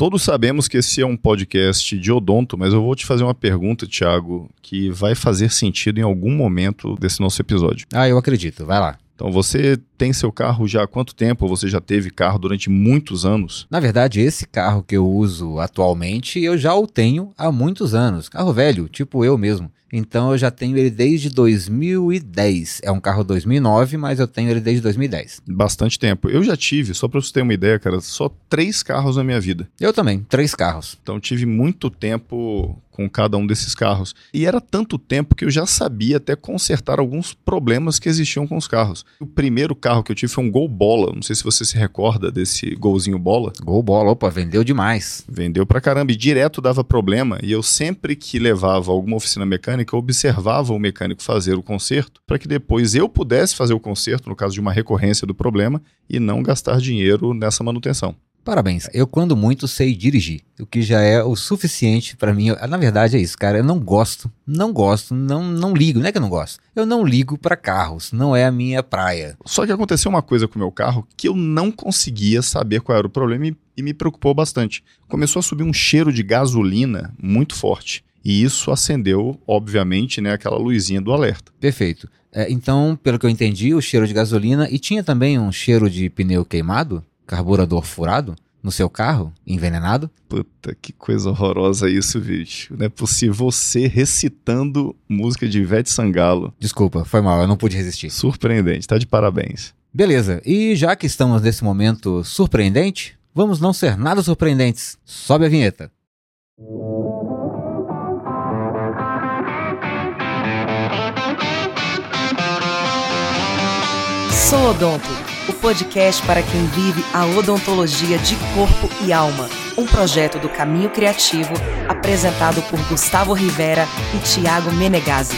Todos sabemos que esse é um podcast de odonto, mas eu vou te fazer uma pergunta, Thiago, que vai fazer sentido em algum momento desse nosso episódio. Ah, eu acredito. Vai lá. Então, você tem seu carro já há quanto tempo? Você já teve carro durante muitos anos? Na verdade, esse carro que eu uso atualmente, eu já o tenho há muitos anos. Carro velho, tipo eu mesmo. Então eu já tenho ele desde 2010. É um carro 2009, mas eu tenho ele desde 2010. Bastante tempo. Eu já tive, só para você ter uma ideia, cara, só três carros na minha vida. Eu também, três carros. Então tive muito tempo com cada um desses carros. E era tanto tempo que eu já sabia até consertar alguns problemas que existiam com os carros. O primeiro carro que eu tive foi um Gol Bola. Não sei se você se recorda desse golzinho bola. Gol Bola, opa, vendeu demais. Vendeu pra caramba e direto dava problema. E eu sempre que levava alguma oficina mecânica, eu observava o mecânico fazer o conserto para que depois eu pudesse fazer o conserto, no caso de uma recorrência do problema, e não gastar dinheiro nessa manutenção. Parabéns. Eu, quando muito, sei dirigir. O que já é o suficiente para mim. Na verdade, é isso, cara. Eu não gosto, não gosto, não, não ligo. Não é que eu não gosto. Eu não ligo para carros. Não é a minha praia. Só que aconteceu uma coisa com o meu carro que eu não conseguia saber qual era o problema e, e me preocupou bastante. Começou a subir um cheiro de gasolina muito forte. E isso acendeu, obviamente, né, aquela luzinha do alerta. Perfeito. É, então, pelo que eu entendi, o cheiro de gasolina e tinha também um cheiro de pneu queimado? carburador furado no seu carro, envenenado? Puta, que coisa horrorosa isso, bicho. Não é possível você recitando música de Ivete Sangalo. Desculpa, foi mal, eu não pude resistir. Surpreendente, tá de parabéns. Beleza, e já que estamos nesse momento surpreendente, vamos não ser nada surpreendentes. Sobe a vinheta. Sou Odonto o podcast para quem vive a odontologia de corpo e alma. Um projeto do Caminho Criativo, apresentado por Gustavo Rivera e Tiago Menegazzi.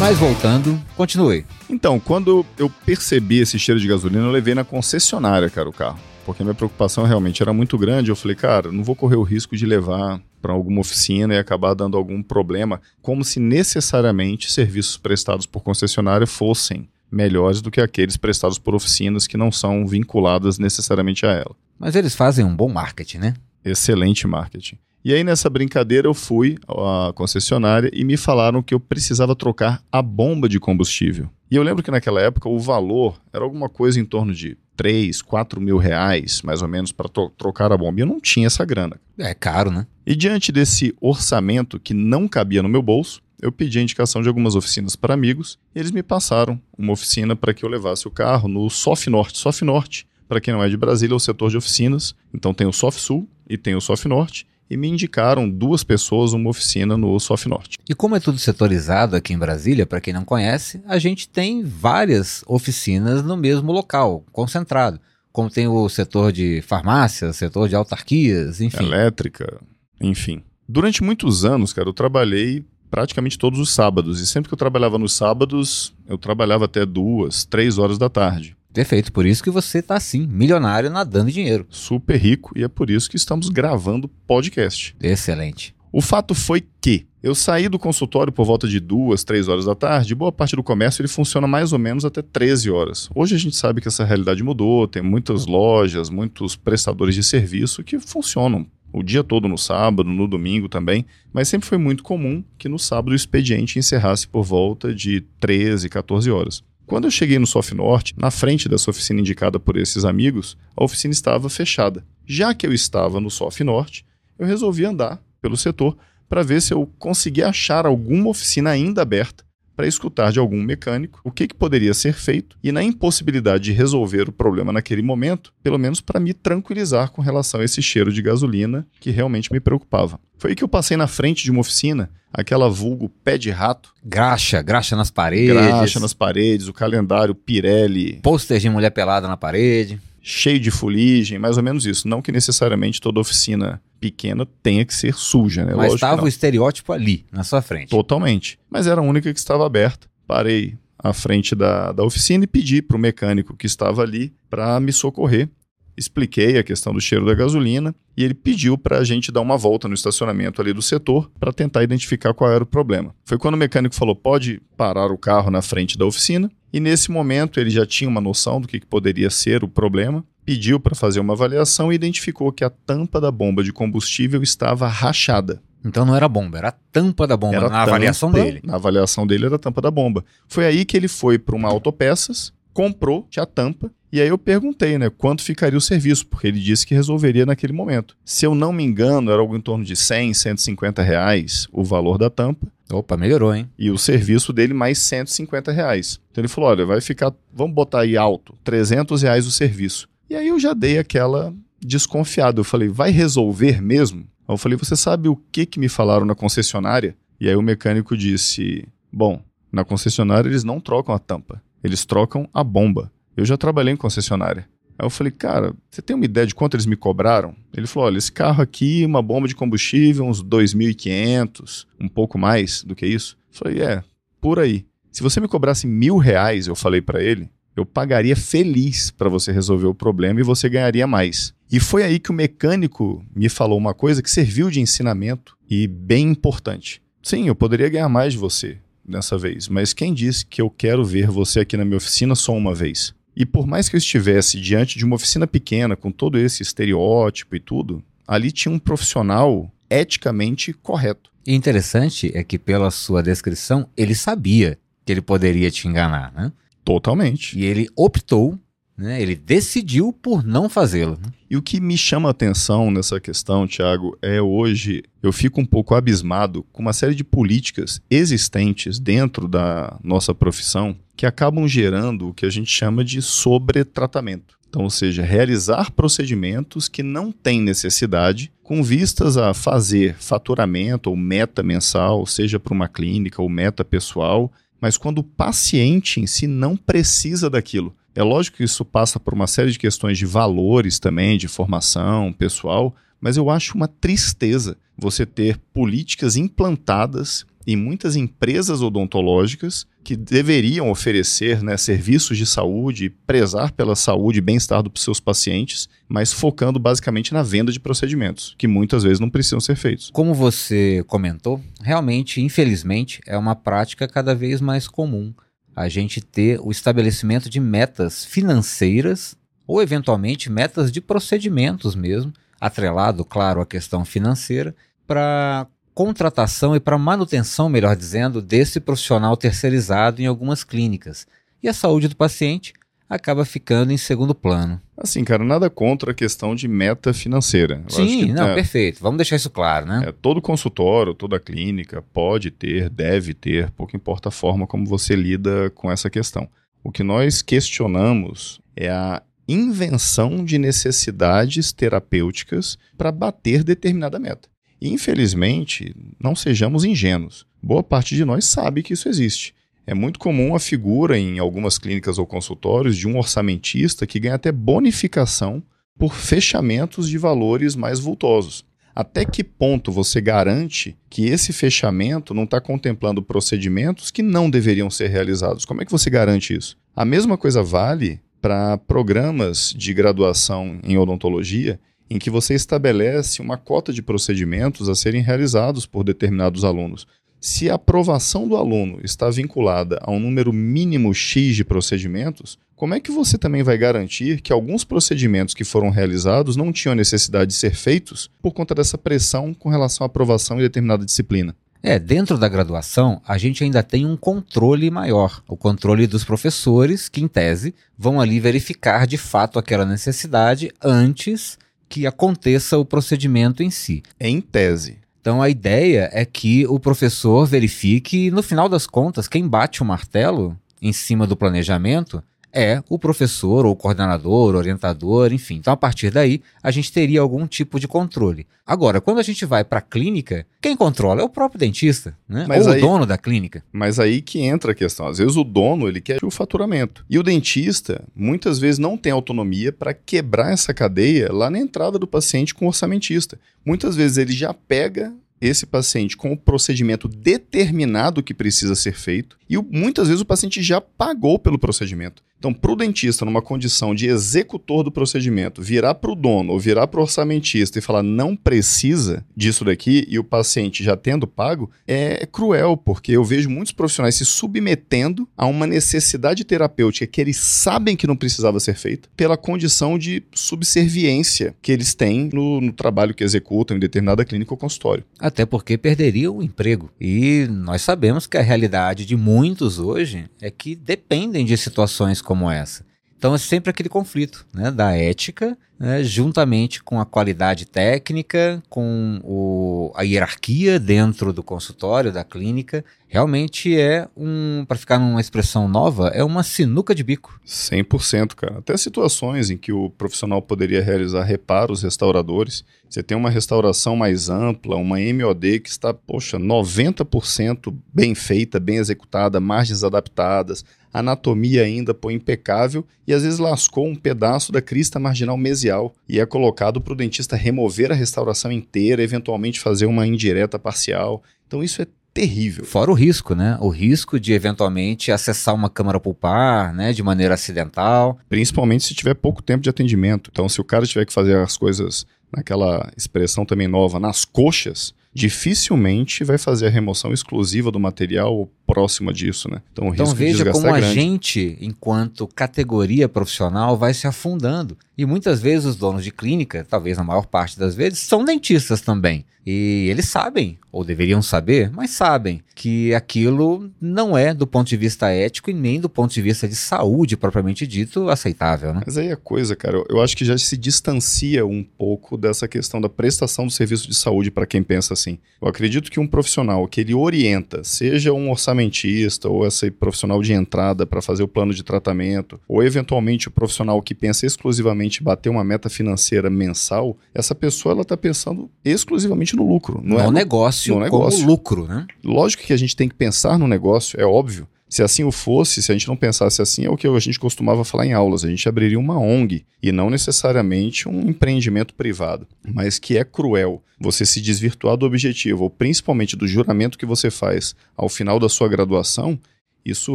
Mas voltando, continue. Então, quando eu percebi esse cheiro de gasolina, eu levei na concessionária, cara, o carro porque a minha preocupação realmente era muito grande. Eu falei, cara, não vou correr o risco de levar para alguma oficina e acabar dando algum problema, como se necessariamente serviços prestados por concessionária fossem melhores do que aqueles prestados por oficinas que não são vinculadas necessariamente a ela. Mas eles fazem um bom marketing, né? Excelente marketing. E aí nessa brincadeira eu fui à concessionária e me falaram que eu precisava trocar a bomba de combustível. E eu lembro que naquela época o valor era alguma coisa em torno de 3, 4 mil reais, mais ou menos, para trocar a bomba. E eu não tinha essa grana. É caro, né? E diante desse orçamento que não cabia no meu bolso, eu pedi a indicação de algumas oficinas para amigos e eles me passaram uma oficina para que eu levasse o carro no SOF Norte. SOF Norte, para quem não é de Brasília, é o setor de oficinas. Então tem o SOF Sul e tem o SOF Norte e me indicaram duas pessoas uma oficina no SOF Norte. E como é tudo setorizado aqui em Brasília, para quem não conhece, a gente tem várias oficinas no mesmo local, concentrado. Como tem o setor de farmácia, setor de autarquias, enfim. Elétrica, enfim. Durante muitos anos, cara, eu trabalhei praticamente todos os sábados. E sempre que eu trabalhava nos sábados, eu trabalhava até duas, três horas da tarde. Perfeito, por isso que você está assim, milionário nadando em dinheiro. Super rico e é por isso que estamos gravando podcast. Excelente. O fato foi que eu saí do consultório por volta de duas, três horas da tarde. Boa parte do comércio ele funciona mais ou menos até 13 horas. Hoje a gente sabe que essa realidade mudou, tem muitas lojas, muitos prestadores de serviço que funcionam o dia todo no sábado, no domingo também, mas sempre foi muito comum que no sábado o expediente encerrasse por volta de 13, 14 horas. Quando eu cheguei no Sof Norte, na frente dessa oficina indicada por esses amigos, a oficina estava fechada. Já que eu estava no Sof Norte, eu resolvi andar pelo setor para ver se eu conseguia achar alguma oficina ainda aberta para escutar de algum mecânico o que, que poderia ser feito e, na impossibilidade de resolver o problema naquele momento, pelo menos para me tranquilizar com relação a esse cheiro de gasolina que realmente me preocupava. Foi aí que eu passei na frente de uma oficina, aquela vulgo pé de rato. Graxa, graxa nas paredes. Graxa nas paredes, o calendário Pirelli. Pôster de mulher pelada na parede cheio de fuligem, mais ou menos isso. Não que necessariamente toda oficina pequena tenha que ser suja, né? Mas estava o estereótipo ali, na sua frente. Totalmente. Mas era a única que estava aberta. Parei à frente da, da oficina e pedi para o mecânico que estava ali para me socorrer. expliquei a questão do cheiro da gasolina e ele pediu para a gente dar uma volta no estacionamento ali do setor para tentar identificar qual era o problema. Foi quando o mecânico falou: pode parar o carro na frente da oficina. E nesse momento ele já tinha uma noção do que, que poderia ser o problema, pediu para fazer uma avaliação e identificou que a tampa da bomba de combustível estava rachada. Então não era bomba, era a tampa da bomba, era na tampa, avaliação dele. Na avaliação dele era a tampa da bomba. Foi aí que ele foi para uma autopeças, comprou a tampa, e aí eu perguntei, né, quanto ficaria o serviço, porque ele disse que resolveria naquele momento. Se eu não me engano, era algo em torno de 100, 150 reais o valor da tampa. Opa, melhorou, hein? E o serviço dele mais 150 reais. Então ele falou, olha, vai ficar, vamos botar aí alto, 300 reais o serviço. E aí eu já dei aquela desconfiada. Eu falei, vai resolver mesmo? Aí eu falei, você sabe o que, que me falaram na concessionária? E aí o mecânico disse, bom, na concessionária eles não trocam a tampa, eles trocam a bomba. Eu já trabalhei em concessionária. Aí eu falei, cara, você tem uma ideia de quanto eles me cobraram? Ele falou, olha, esse carro aqui, uma bomba de combustível, uns 2.500, um pouco mais do que isso. Eu falei, é, por aí. Se você me cobrasse mil reais, eu falei para ele, eu pagaria feliz para você resolver o problema e você ganharia mais. E foi aí que o mecânico me falou uma coisa que serviu de ensinamento e bem importante. Sim, eu poderia ganhar mais de você dessa vez, mas quem disse que eu quero ver você aqui na minha oficina só uma vez? E por mais que eu estivesse diante de uma oficina pequena, com todo esse estereótipo e tudo, ali tinha um profissional eticamente correto. E interessante é que, pela sua descrição, ele sabia que ele poderia te enganar, né? Totalmente. E ele optou né? Ele decidiu por não fazê-lo. Né? E o que me chama a atenção nessa questão, Tiago, é hoje eu fico um pouco abismado com uma série de políticas existentes dentro da nossa profissão que acabam gerando o que a gente chama de sobretratamento. Então, ou seja, realizar procedimentos que não têm necessidade com vistas a fazer faturamento ou meta mensal, seja para uma clínica ou meta pessoal, mas quando o paciente em si não precisa daquilo. É lógico que isso passa por uma série de questões de valores também, de formação pessoal, mas eu acho uma tristeza você ter políticas implantadas em muitas empresas odontológicas que deveriam oferecer né, serviços de saúde prezar pela saúde e bem-estar dos seus pacientes, mas focando basicamente na venda de procedimentos, que muitas vezes não precisam ser feitos. Como você comentou, realmente, infelizmente, é uma prática cada vez mais comum a gente ter o estabelecimento de metas financeiras ou, eventualmente, metas de procedimentos mesmo, atrelado, claro, à questão financeira, para contratação e para manutenção, melhor dizendo, desse profissional terceirizado em algumas clínicas. E a saúde do paciente acaba ficando em segundo plano. Assim, cara, nada contra a questão de meta financeira. Eu Sim, que, não, é, perfeito. Vamos deixar isso claro, né? É, todo consultório, toda clínica pode ter, deve ter, pouco importa a forma como você lida com essa questão. O que nós questionamos é a invenção de necessidades terapêuticas para bater determinada meta. Infelizmente, não sejamos ingênuos. Boa parte de nós sabe que isso existe. É muito comum a figura em algumas clínicas ou consultórios de um orçamentista que ganha até bonificação por fechamentos de valores mais vultosos. Até que ponto você garante que esse fechamento não está contemplando procedimentos que não deveriam ser realizados? Como é que você garante isso? A mesma coisa vale para programas de graduação em odontologia em que você estabelece uma cota de procedimentos a serem realizados por determinados alunos. Se a aprovação do aluno está vinculada a um número mínimo X de procedimentos, como é que você também vai garantir que alguns procedimentos que foram realizados não tinham necessidade de ser feitos por conta dessa pressão com relação à aprovação em determinada disciplina? É, dentro da graduação, a gente ainda tem um controle maior, o controle dos professores, que em tese vão ali verificar de fato aquela necessidade antes que aconteça o procedimento em si. Em tese. Então a ideia é que o professor verifique, no final das contas, quem bate o martelo em cima do planejamento é o professor ou coordenador, orientador, enfim. Então, a partir daí, a gente teria algum tipo de controle. Agora, quando a gente vai para a clínica, quem controla é o próprio dentista, né? Mas ou aí, o dono da clínica. Mas aí que entra a questão. Às vezes o dono ele quer o faturamento. E o dentista, muitas vezes, não tem autonomia para quebrar essa cadeia lá na entrada do paciente com o orçamentista. Muitas vezes ele já pega esse paciente com o procedimento determinado que precisa ser feito e muitas vezes o paciente já pagou pelo procedimento. Então, para o dentista, numa condição de executor do procedimento, virar para o dono ou virar para o orçamentista e falar não precisa disso daqui e o paciente já tendo pago, é cruel, porque eu vejo muitos profissionais se submetendo a uma necessidade terapêutica que eles sabem que não precisava ser feita pela condição de subserviência que eles têm no, no trabalho que executam em determinada clínica ou consultório. Até porque perderiam o emprego. E nós sabemos que a realidade de muitos hoje é que dependem de situações como essa. Então é sempre aquele conflito né, da ética, né, juntamente com a qualidade técnica, com o, a hierarquia dentro do consultório, da clínica. Realmente é um, para ficar numa expressão nova, é uma sinuca de bico. 100%, cara. Até situações em que o profissional poderia realizar reparos restauradores. Você tem uma restauração mais ampla, uma MOD que está, poxa, 90% bem feita, bem executada, margens adaptadas, anatomia ainda pô, impecável e às vezes lascou um pedaço da crista marginal mesial e é colocado para o dentista remover a restauração inteira, eventualmente fazer uma indireta parcial. Então isso é terrível. Fora o risco, né? O risco de eventualmente acessar uma câmara pulpar, né, de maneira acidental. Principalmente se tiver pouco tempo de atendimento. Então, se o cara tiver que fazer as coisas naquela expressão também nova, nas coxas, dificilmente vai fazer a remoção exclusiva do material próxima disso, né? Então, o então risco veja de como é a gente, enquanto categoria profissional, vai se afundando. E muitas vezes os donos de clínica, talvez na maior parte das vezes, são dentistas também. E eles sabem, ou deveriam saber, mas sabem que aquilo não é, do ponto de vista ético e nem do ponto de vista de saúde propriamente dito, aceitável, né? Mas aí a coisa, cara, eu acho que já se distancia um pouco dessa questão da prestação do serviço de saúde para quem pensa assim. Eu acredito que um profissional que ele orienta, seja um orçamentista ou esse profissional de entrada para fazer o plano de tratamento, ou eventualmente o profissional que pensa exclusivamente em bater uma meta financeira mensal, essa pessoa ela está pensando exclusivamente no lucro. Não, é no, negócio no negócio. como lucro, né? Lógico que a gente tem que pensar no negócio, é óbvio. Se assim o fosse, se a gente não pensasse assim, é o que a gente costumava falar em aulas. A gente abriria uma ONG e não necessariamente um empreendimento privado. Mas que é cruel você se desvirtuar do objetivo, ou principalmente do juramento que você faz ao final da sua graduação, isso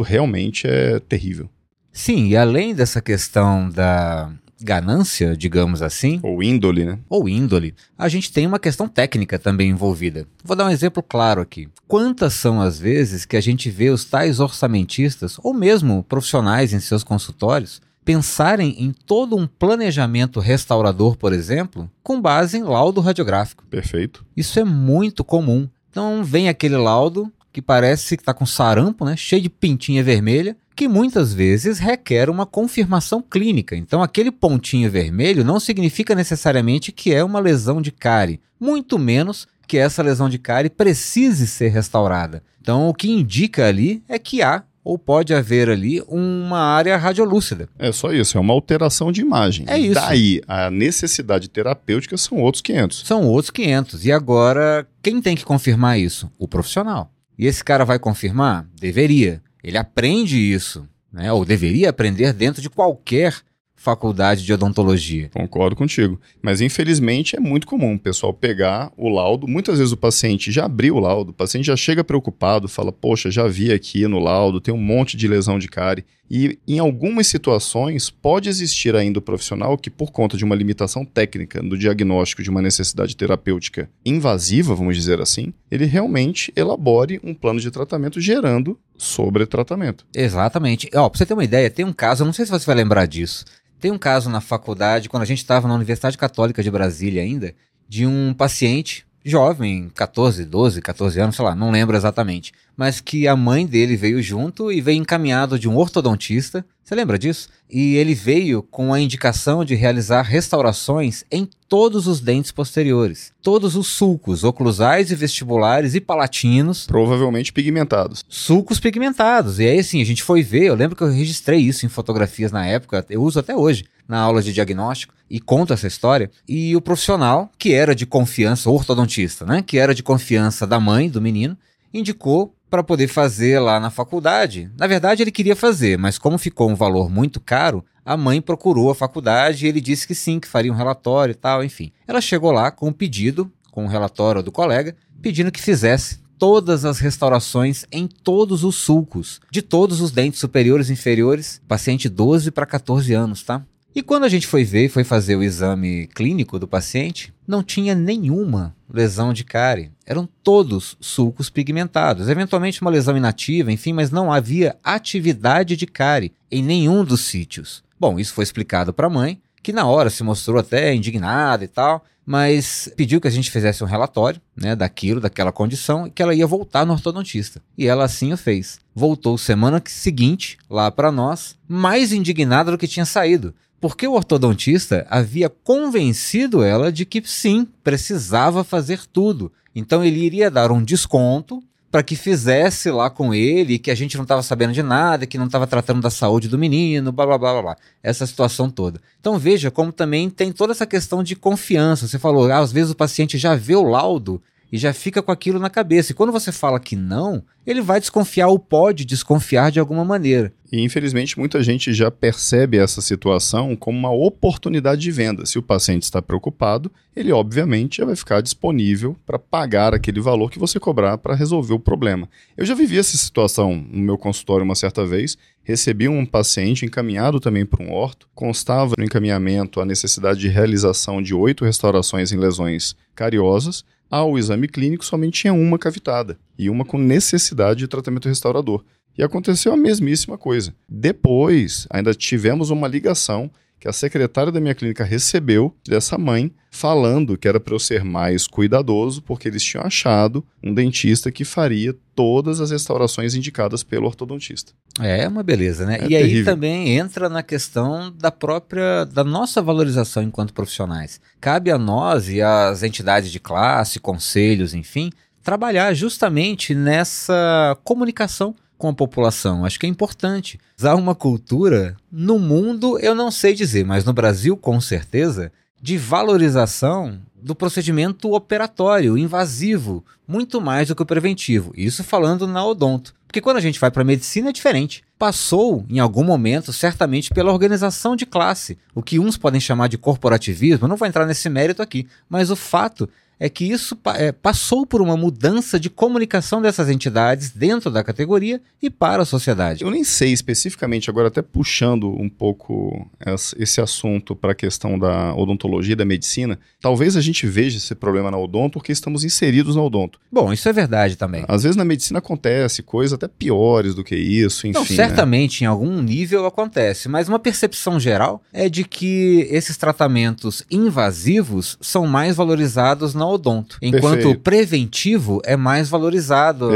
realmente é terrível. Sim, e além dessa questão da ganância, digamos assim. Ou índole, né? Ou índole. A gente tem uma questão técnica também envolvida. Vou dar um exemplo claro aqui. Quantas são as vezes que a gente vê os tais orçamentistas, ou mesmo profissionais em seus consultórios, pensarem em todo um planejamento restaurador, por exemplo, com base em laudo radiográfico. Perfeito. Isso é muito comum. Então vem aquele laudo que parece que está com sarampo, né, cheio de pintinha vermelha, que muitas vezes requer uma confirmação clínica. Então, aquele pontinho vermelho não significa necessariamente que é uma lesão de cárie, muito menos que essa lesão de cárie precise ser restaurada. Então, o que indica ali é que há ou pode haver ali uma área radiolúcida. É só isso, é uma alteração de imagem. É isso. Daí, a necessidade terapêutica são outros 500. São outros 500. E agora, quem tem que confirmar isso? O profissional. E esse cara vai confirmar? Deveria. Ele aprende isso, né? ou deveria aprender dentro de qualquer faculdade de odontologia. Concordo contigo. Mas infelizmente é muito comum o pessoal pegar o laudo. Muitas vezes o paciente já abriu o laudo, o paciente já chega preocupado, fala: Poxa, já vi aqui no laudo, tem um monte de lesão de cárie. E em algumas situações pode existir ainda o profissional que, por conta de uma limitação técnica no diagnóstico de uma necessidade terapêutica invasiva, vamos dizer assim, ele realmente elabore um plano de tratamento gerando sobre tratamento. Exatamente. Ó, pra você ter uma ideia, tem um caso, eu não sei se você vai lembrar disso. Tem um caso na faculdade, quando a gente estava na Universidade Católica de Brasília ainda, de um paciente jovem, 14, 12, 14 anos, sei lá, não lembro exatamente, mas que a mãe dele veio junto e veio encaminhado de um ortodontista. Você lembra disso? E ele veio com a indicação de realizar restaurações em todos os dentes posteriores, todos os sulcos oclusais e vestibulares e palatinos, provavelmente pigmentados. Sulcos pigmentados. E aí assim, a gente foi ver, eu lembro que eu registrei isso em fotografias na época, eu uso até hoje na aula de diagnóstico e conto essa história. E o profissional, que era de confiança, ortodontista, né, que era de confiança da mãe do menino, indicou para poder fazer lá na faculdade. Na verdade, ele queria fazer, mas como ficou um valor muito caro, a mãe procurou a faculdade e ele disse que sim, que faria um relatório e tal, enfim. Ela chegou lá com um pedido, com o um relatório do colega, pedindo que fizesse todas as restaurações em todos os sulcos, de todos os dentes superiores e inferiores, paciente 12 para 14 anos, tá? E quando a gente foi ver, foi fazer o exame clínico do paciente, não tinha nenhuma lesão de cárie. Eram todos sulcos pigmentados. Eventualmente uma lesão inativa, enfim, mas não havia atividade de cárie em nenhum dos sítios. Bom, isso foi explicado para a mãe, que na hora se mostrou até indignada e tal, mas pediu que a gente fizesse um relatório, né, daquilo, daquela condição, e que ela ia voltar no ortodontista. E ela assim o fez. Voltou semana seguinte lá para nós, mais indignada do que tinha saído porque o ortodontista havia convencido ela de que sim, precisava fazer tudo. Então ele iria dar um desconto para que fizesse lá com ele, que a gente não estava sabendo de nada, que não estava tratando da saúde do menino, blá blá blá blá blá. Essa situação toda. Então veja como também tem toda essa questão de confiança. Você falou, ah, às vezes o paciente já vê o laudo e já fica com aquilo na cabeça. E quando você fala que não, ele vai desconfiar ou pode desconfiar de alguma maneira. E infelizmente muita gente já percebe essa situação como uma oportunidade de venda. Se o paciente está preocupado, ele obviamente já vai ficar disponível para pagar aquele valor que você cobrar para resolver o problema. Eu já vivi essa situação no meu consultório uma certa vez. Recebi um paciente encaminhado também para um orto. Constava no encaminhamento a necessidade de realização de oito restaurações em lesões cariosas ao exame clínico somente tinha uma cavitada e uma com necessidade de tratamento restaurador. E aconteceu a mesmíssima coisa. Depois, ainda tivemos uma ligação que a secretária da minha clínica recebeu dessa mãe, falando que era para eu ser mais cuidadoso, porque eles tinham achado um dentista que faria todas as restaurações indicadas pelo ortodontista. É uma beleza, né? É e terrível. aí também entra na questão da própria, da nossa valorização enquanto profissionais. Cabe a nós e às entidades de classe, conselhos, enfim, trabalhar justamente nessa comunicação com a população. Acho que é importante. Usar uma cultura, no mundo eu não sei dizer, mas no Brasil com certeza, de valorização do procedimento operatório, invasivo, muito mais do que o preventivo. Isso falando na odonto. Porque quando a gente vai para a medicina é diferente. Passou, em algum momento, certamente pela organização de classe. O que uns podem chamar de corporativismo, não vou entrar nesse mérito aqui, mas o fato é que isso é, passou por uma mudança de comunicação dessas entidades dentro da categoria e para a sociedade. Eu nem sei especificamente, agora até puxando um pouco esse assunto para a questão da odontologia e da medicina, talvez a gente veja esse problema na odonto porque estamos inseridos na odonto. Bom, isso é verdade também. Às vezes na medicina acontece coisas até piores do que isso, enfim. Não, certamente né? em algum nível acontece, mas uma percepção geral é de que esses tratamentos invasivos são mais valorizados na odonto, enquanto Perfeito. o preventivo é mais valorizado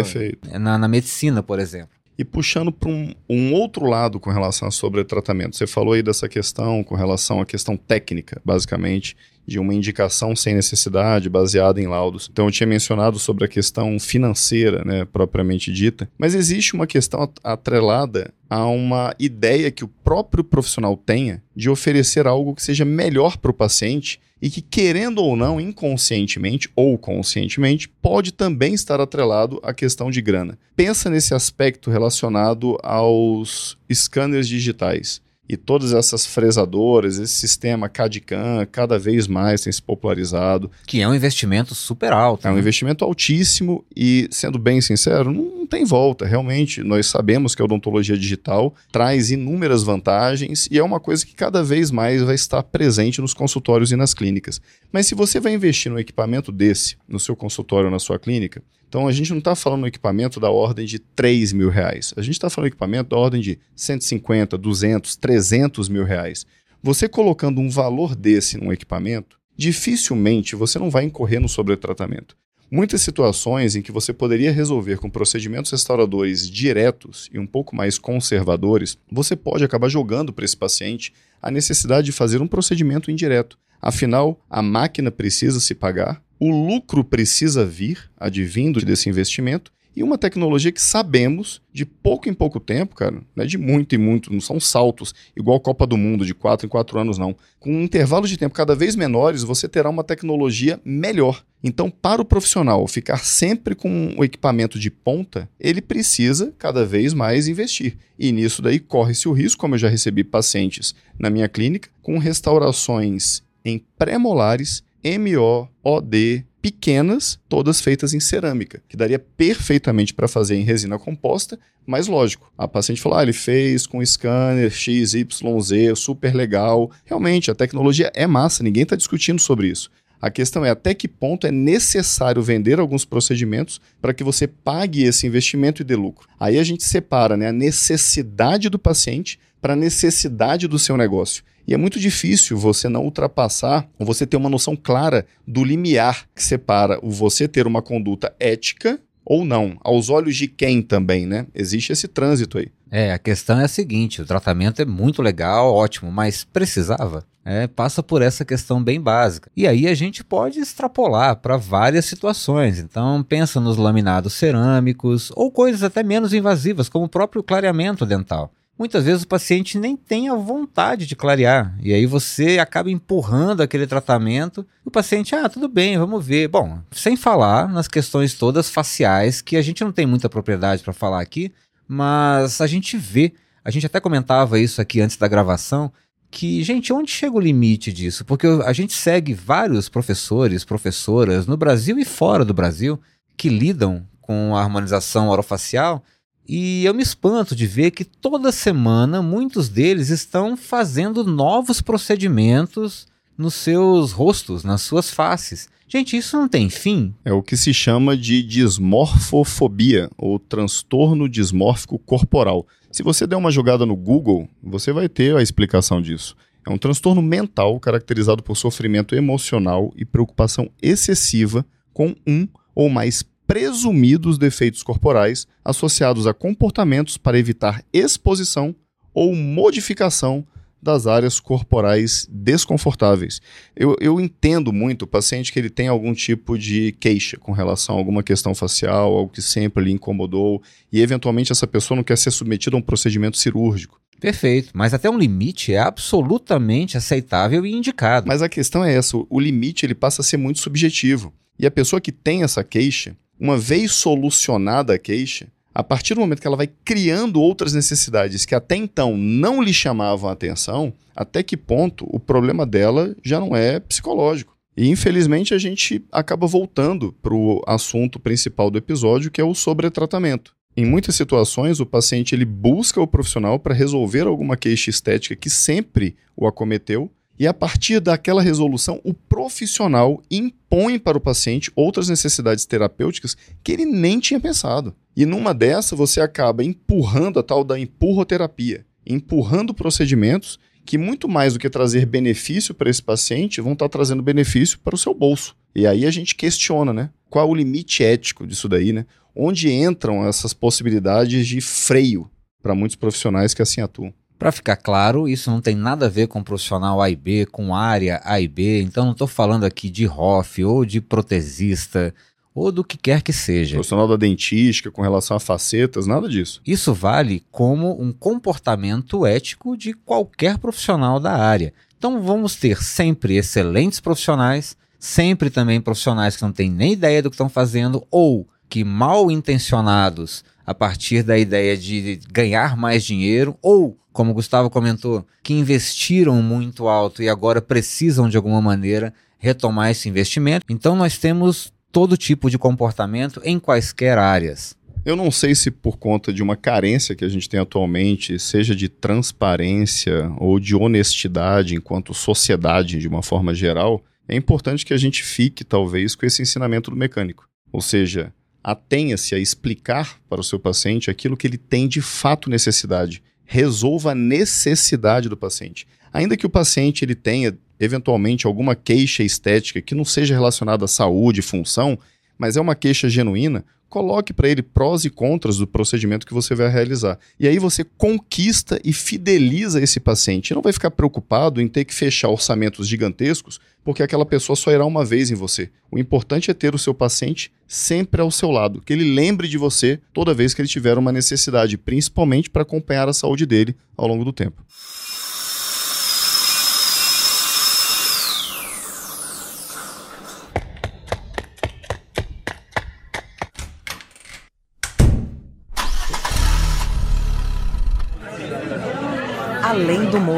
na, na medicina, por exemplo. E puxando para um, um, outro lado com relação a sobretratamento, você falou aí dessa questão com relação à questão técnica, basicamente, de uma indicação sem necessidade, baseada em laudos. Então eu tinha mencionado sobre a questão financeira, né, propriamente dita, mas existe uma questão atrelada a uma ideia que o próprio profissional tenha de oferecer algo que seja melhor para o paciente e que, querendo ou não, inconscientemente ou conscientemente, pode também estar atrelado à questão de grana. Pensa nesse aspecto relacionado aos scanners digitais. E todas essas fresadoras, esse sistema CAD-CAM, cada vez mais tem se popularizado. Que é um investimento super alto. É um né? investimento altíssimo e, sendo bem sincero, não, não tem volta. Realmente, nós sabemos que a odontologia digital traz inúmeras vantagens e é uma coisa que cada vez mais vai estar presente nos consultórios e nas clínicas. Mas se você vai investir num equipamento desse, no seu consultório ou na sua clínica, então a gente não está falando um equipamento da ordem de 3 mil reais. A gente está falando um equipamento da ordem de 150, 200, 300 mil reais. Você colocando um valor desse num equipamento, dificilmente você não vai incorrer no sobretratamento. Muitas situações em que você poderia resolver com procedimentos restauradores diretos e um pouco mais conservadores, você pode acabar jogando para esse paciente a necessidade de fazer um procedimento indireto. Afinal, a máquina precisa se pagar, o lucro precisa vir advindo desse investimento e uma tecnologia que sabemos de pouco em pouco tempo, cara, não é de muito em muito, não são saltos igual Copa do Mundo de quatro em quatro anos, não. Com intervalos de tempo cada vez menores, você terá uma tecnologia melhor. Então, para o profissional ficar sempre com o equipamento de ponta, ele precisa cada vez mais investir. E nisso daí corre-se o risco, como eu já recebi pacientes na minha clínica, com restaurações em pré-molares MO, OD, pequenas, todas feitas em cerâmica, que daria perfeitamente para fazer em resina composta, mas lógico, a paciente falou: ah, ele fez com scanner XYZ, super legal. Realmente, a tecnologia é massa, ninguém está discutindo sobre isso. A questão é até que ponto é necessário vender alguns procedimentos para que você pague esse investimento e dê lucro. Aí a gente separa né, a necessidade do paciente para a necessidade do seu negócio. E é muito difícil você não ultrapassar você ter uma noção clara do limiar que separa o você ter uma conduta ética ou não, aos olhos de quem também, né? Existe esse trânsito aí. É, a questão é a seguinte: o tratamento é muito legal, ótimo, mas precisava? É, passa por essa questão bem básica. E aí a gente pode extrapolar para várias situações. Então, pensa nos laminados cerâmicos ou coisas até menos invasivas, como o próprio clareamento dental muitas vezes o paciente nem tem a vontade de clarear. E aí você acaba empurrando aquele tratamento. E o paciente, ah, tudo bem, vamos ver. Bom, sem falar nas questões todas faciais, que a gente não tem muita propriedade para falar aqui, mas a gente vê, a gente até comentava isso aqui antes da gravação, que, gente, onde chega o limite disso? Porque a gente segue vários professores, professoras no Brasil e fora do Brasil que lidam com a harmonização orofacial e eu me espanto de ver que toda semana muitos deles estão fazendo novos procedimentos nos seus rostos, nas suas faces. Gente, isso não tem fim? É o que se chama de dismorfofobia, ou transtorno dismórfico corporal. Se você der uma jogada no Google, você vai ter a explicação disso. É um transtorno mental caracterizado por sofrimento emocional e preocupação excessiva com um ou mais presumidos defeitos corporais associados a comportamentos para evitar exposição ou modificação das áreas corporais desconfortáveis. Eu, eu entendo muito o paciente que ele tem algum tipo de queixa com relação a alguma questão facial, algo que sempre lhe incomodou, e eventualmente essa pessoa não quer ser submetida a um procedimento cirúrgico. Perfeito, mas até um limite é absolutamente aceitável e indicado. Mas a questão é essa, o limite ele passa a ser muito subjetivo. E a pessoa que tem essa queixa, uma vez solucionada a queixa, a partir do momento que ela vai criando outras necessidades que até então não lhe chamavam a atenção, até que ponto o problema dela já não é psicológico. E infelizmente a gente acaba voltando para o assunto principal do episódio, que é o sobretratamento. Em muitas situações, o paciente ele busca o profissional para resolver alguma queixa estética que sempre o acometeu, e a partir daquela resolução, o profissional impõe para o paciente outras necessidades terapêuticas que ele nem tinha pensado. E numa dessa, você acaba empurrando a tal da empurroterapia, empurrando procedimentos que, muito mais do que trazer benefício para esse paciente, vão estar trazendo benefício para o seu bolso. E aí a gente questiona, né? Qual o limite ético disso daí, né? Onde entram essas possibilidades de freio para muitos profissionais que assim atuam? Para ficar claro, isso não tem nada a ver com profissional A e B, com área A e B, então não estou falando aqui de ROF ou de protesista ou do que quer que seja. Profissional da dentística com relação a facetas, nada disso. Isso vale como um comportamento ético de qualquer profissional da área. Então vamos ter sempre excelentes profissionais, sempre também profissionais que não têm nem ideia do que estão fazendo ou que mal intencionados a partir da ideia de ganhar mais dinheiro ou como o Gustavo comentou, que investiram muito alto e agora precisam de alguma maneira retomar esse investimento. Então nós temos todo tipo de comportamento em quaisquer áreas. Eu não sei se por conta de uma carência que a gente tem atualmente, seja de transparência ou de honestidade enquanto sociedade de uma forma geral, é importante que a gente fique talvez com esse ensinamento do mecânico. Ou seja, atenha-se a explicar para o seu paciente aquilo que ele tem de fato necessidade resolva a necessidade do paciente. Ainda que o paciente ele tenha eventualmente alguma queixa estética que não seja relacionada à saúde, função, mas é uma queixa genuína, coloque para ele prós e contras do procedimento que você vai realizar. E aí você conquista e fideliza esse paciente. Não vai ficar preocupado em ter que fechar orçamentos gigantescos, porque aquela pessoa só irá uma vez em você. O importante é ter o seu paciente sempre ao seu lado, que ele lembre de você toda vez que ele tiver uma necessidade, principalmente para acompanhar a saúde dele ao longo do tempo.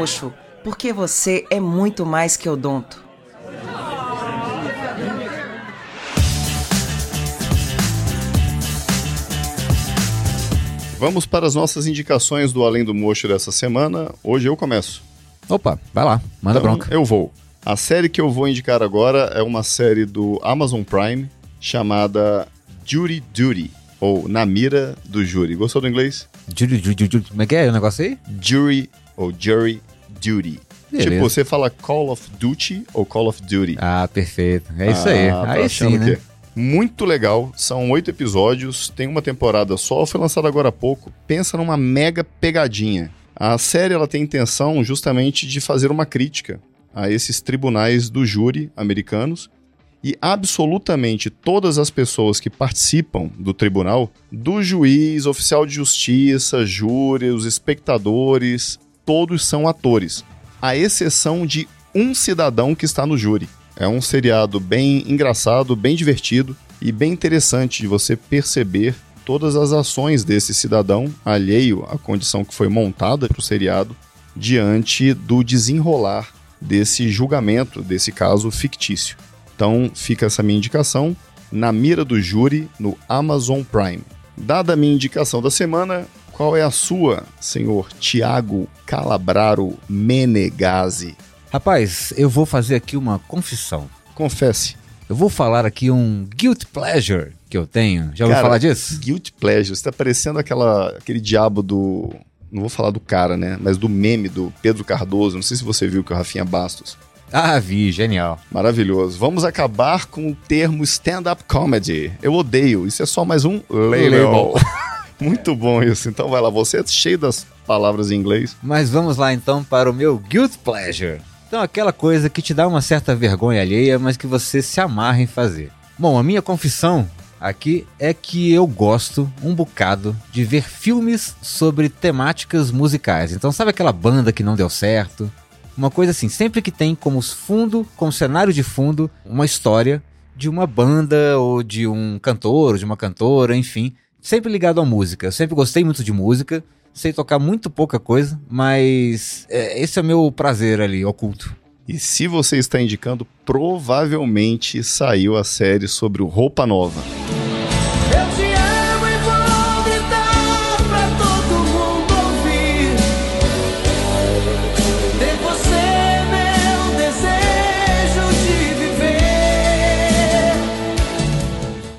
roxo, porque você é muito mais que odonto. Vamos para as nossas indicações do Além do Mocho dessa semana. Hoje eu começo. Opa, vai lá, manda então, bronca. Eu vou. A série que eu vou indicar agora é uma série do Amazon Prime chamada Jury Duty, ou Na Mira do Júri. Gostou do inglês? Jury, jury, jury, como é que é o negócio aí? Jury, ou Jury Duty. Beleza. Tipo, você fala Call of Duty ou Call of Duty. Ah, perfeito. É isso aí. Ah, tá aí sim, né? Muito legal, são oito episódios, tem uma temporada só, foi lançada agora há pouco. Pensa numa mega pegadinha. A série ela tem intenção justamente de fazer uma crítica a esses tribunais do júri americanos e absolutamente todas as pessoas que participam do tribunal, do juiz, oficial de justiça, júri, os espectadores, todos são atores, à exceção de um cidadão que está no júri. É um seriado bem engraçado, bem divertido e bem interessante de você perceber todas as ações desse cidadão alheio à condição que foi montada para o seriado diante do desenrolar desse julgamento, desse caso fictício. Então fica essa minha indicação na mira do júri no Amazon Prime. Dada a minha indicação da semana, qual é a sua, senhor Tiago Calabraro Menegazzi? Rapaz, eu vou fazer aqui uma confissão. Confesse. Eu vou falar aqui um guilt pleasure que eu tenho. Já ouviu falar disso? Guilt Pleasure, você tá parecendo aquela, aquele diabo do. Não vou falar do cara, né? Mas do meme do Pedro Cardoso. Não sei se você viu que é o Rafinha Bastos. Ah, vi, genial. Maravilhoso. Vamos acabar com o termo stand-up comedy. Eu odeio. Isso é só mais um label. Muito bom isso. Então vai lá. Você é cheio das palavras em inglês. Mas vamos lá então para o meu guilt pleasure. Então, aquela coisa que te dá uma certa vergonha alheia, mas que você se amarra em fazer. Bom, a minha confissão aqui é que eu gosto um bocado de ver filmes sobre temáticas musicais. Então, sabe aquela banda que não deu certo? Uma coisa assim, sempre que tem como fundo, como cenário de fundo, uma história de uma banda ou de um cantor, ou de uma cantora, enfim, sempre ligado à música. Eu sempre gostei muito de música, sei tocar muito pouca coisa, mas é, esse é o meu prazer ali, oculto. E se você está indicando, provavelmente saiu a série sobre o Roupa Nova. Eu te amo vou gritar pra todo mundo ouvir. Ter você meu desejo de viver.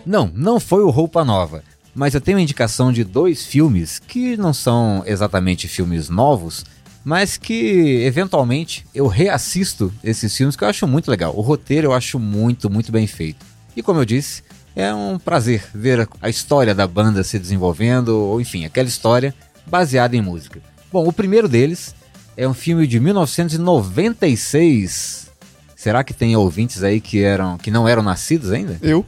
Não, não foi o Roupa Nova, mas eu tenho uma indicação de dois filmes que não são exatamente filmes novos, mas que eventualmente eu reassisto esses filmes que eu acho muito legal. O roteiro eu acho muito, muito bem feito. E como eu disse, é um prazer ver a- história da banda se desenvolvendo, ou enfim, aquela história baseada em música. Bom, o primeiro deles é um filme de 1996. Será que tem ouvintes aí que eram que não eram nascidos ainda? Eu,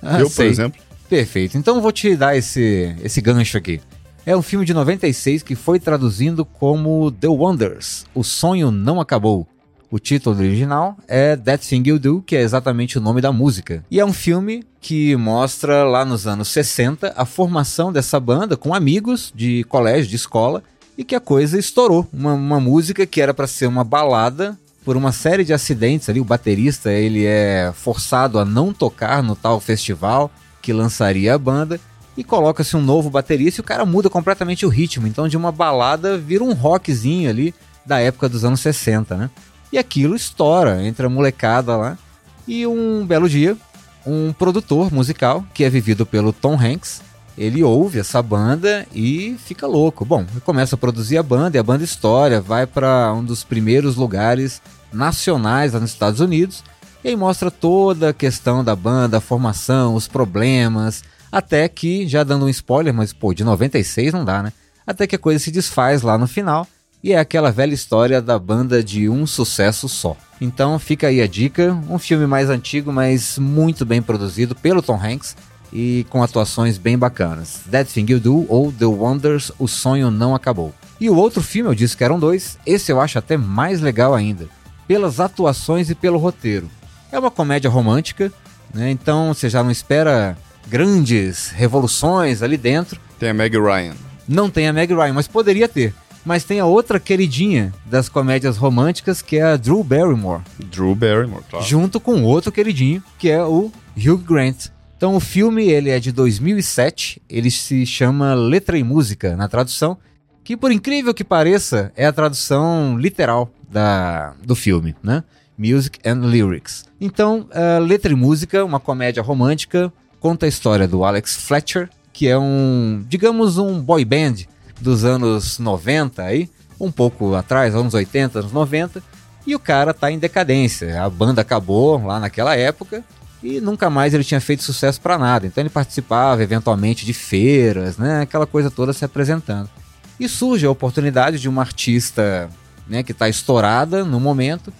Ah, eu por sei. exemplo. Perfeito. Então vou te dar esse, esse gancho aqui. É um filme de 96 que foi traduzindo como The Wonders. O sonho não acabou. O título original é That Thing You Do, que é exatamente o nome da música. E é um filme que mostra lá nos anos 60 a formação dessa banda com amigos de colégio, de escola, e que a coisa estourou. Uma, uma música que era para ser uma balada por uma série de acidentes ali. O baterista ele é forçado a não tocar no tal festival que lançaria a banda e coloca-se um novo baterista e o cara muda completamente o ritmo. Então de uma balada vira um rockzinho ali da época dos anos 60, né? E aquilo estoura entre a molecada lá. E um belo dia, um produtor musical, que é vivido pelo Tom Hanks, ele ouve essa banda e fica louco. Bom, começa a produzir a banda e a banda estoura, vai para um dos primeiros lugares nacionais lá nos Estados Unidos. E aí mostra toda a questão da banda, a formação, os problemas, até que, já dando um spoiler, mas pô, de 96 não dá, né? Até que a coisa se desfaz lá no final e é aquela velha história da banda de um sucesso só. Então fica aí a dica, um filme mais antigo, mas muito bem produzido pelo Tom Hanks e com atuações bem bacanas. That Thing You Do ou The Wonders, O Sonho Não Acabou. E o outro filme, eu disse que eram dois, esse eu acho até mais legal ainda, pelas atuações e pelo roteiro. É uma comédia romântica, né? então você já não espera grandes revoluções ali dentro, Tem a Meg Ryan. não tem a Meg Ryan, mas poderia ter. Mas tem a outra queridinha das comédias românticas, que é a Drew Barrymore, Drew Barrymore, claro. junto com outro queridinho, que é o Hugh Grant. Então o filme ele é de 2007, ele se chama Letra e Música na tradução, que por incrível que pareça é a tradução literal da, do filme, né? Music and Lyrics. Então, uh, Letra e Música, uma comédia romântica, conta a história do Alex Fletcher, que é um, digamos, um boy band dos anos 90 aí, um pouco atrás, anos 80, anos 90, e o cara tá em decadência. A banda acabou lá naquela época e nunca mais ele tinha feito sucesso para nada. Então ele participava eventualmente de feiras, né, aquela coisa toda se apresentando. E surge a oportunidade de uma artista, né, que está estourada no momento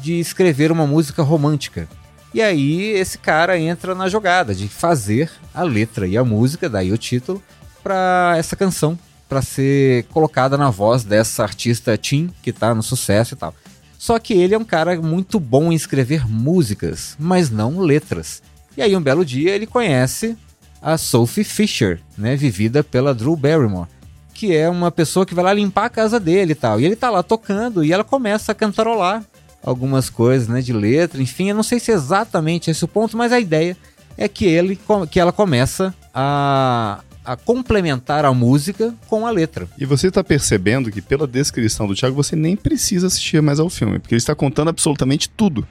de escrever uma música romântica. E aí esse cara entra na jogada de fazer a letra e a música, daí o título, para essa canção, para ser colocada na voz dessa artista Tim que está no sucesso e tal. Só que ele é um cara muito bom em escrever músicas, mas não letras. E aí um belo dia ele conhece a Sophie Fisher, né, vivida pela Drew Barrymore, que é uma pessoa que vai lá limpar a casa dele e tal. E ele tá lá tocando e ela começa a cantarolar algumas coisas, né, de letra, enfim, eu não sei se é exatamente esse o ponto, mas a ideia é que ele que ela começa a a complementar a música com a letra. E você está percebendo que pela descrição do Thiago você nem precisa assistir mais ao filme, porque ele está contando absolutamente tudo.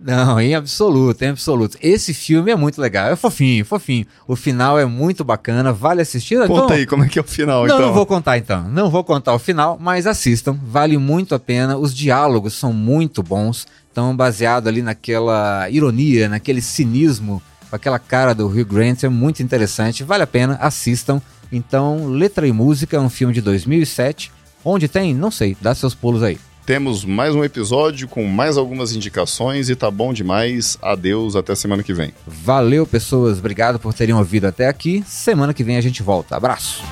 Não, em absoluto, em absoluto. Esse filme é muito legal, é fofinho, fofinho. O final é muito bacana, vale assistir. Conta então... aí como é que é o final, não, então. Não vou contar então, não vou contar o final, mas assistam, vale muito a pena. Os diálogos são muito bons, estão baseados ali naquela ironia, naquele cinismo, com aquela cara do Hugh Grant, é muito interessante, vale a pena, assistam. Então, Letra e Música é um filme de 2007, onde tem, não sei, dá seus pulos aí. Temos mais um episódio com mais algumas indicações e tá bom demais. Adeus, até semana que vem. Valeu, pessoas. Obrigado por terem ouvido até aqui. Semana que vem a gente volta. Abraço.